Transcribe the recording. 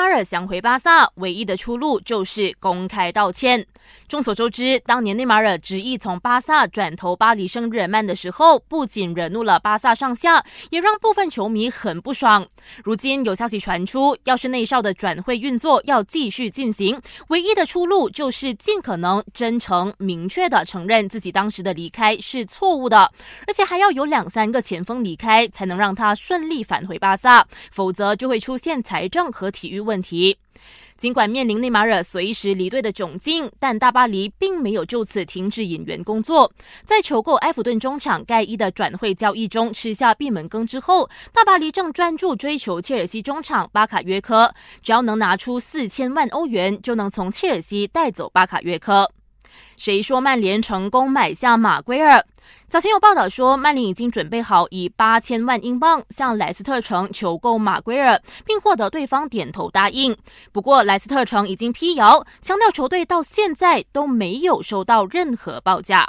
马尔想回巴萨，唯一的出路就是公开道歉。众所周知，当年内马尔执意从巴萨转投巴黎圣日耳曼的时候，不仅惹怒了巴萨上下，也让部分球迷很不爽。如今有消息传出，要是内少的转会运作要继续进行，唯一的出路就是尽可能真诚、明确的承认自己当时的离开是错误的，而且还要有两三个前锋离开，才能让他顺利返回巴萨，否则就会出现财政和体育问题。尽管面临内马尔随时离队的窘境，但大巴黎并没有就此停止引援工作。在求购埃弗顿中场盖伊的转会交易中吃下闭门羹之后，大巴黎正专注追求切尔西中场巴卡约科。只要能拿出四千万欧元，就能从切尔西带走巴卡约科。谁说曼联成功买下马圭尔？早前有报道说，曼联已经准备好以八千万英镑向莱斯特城求购马圭尔，并获得对方点头答应。不过，莱斯特城已经辟谣，强调球队到现在都没有收到任何报价。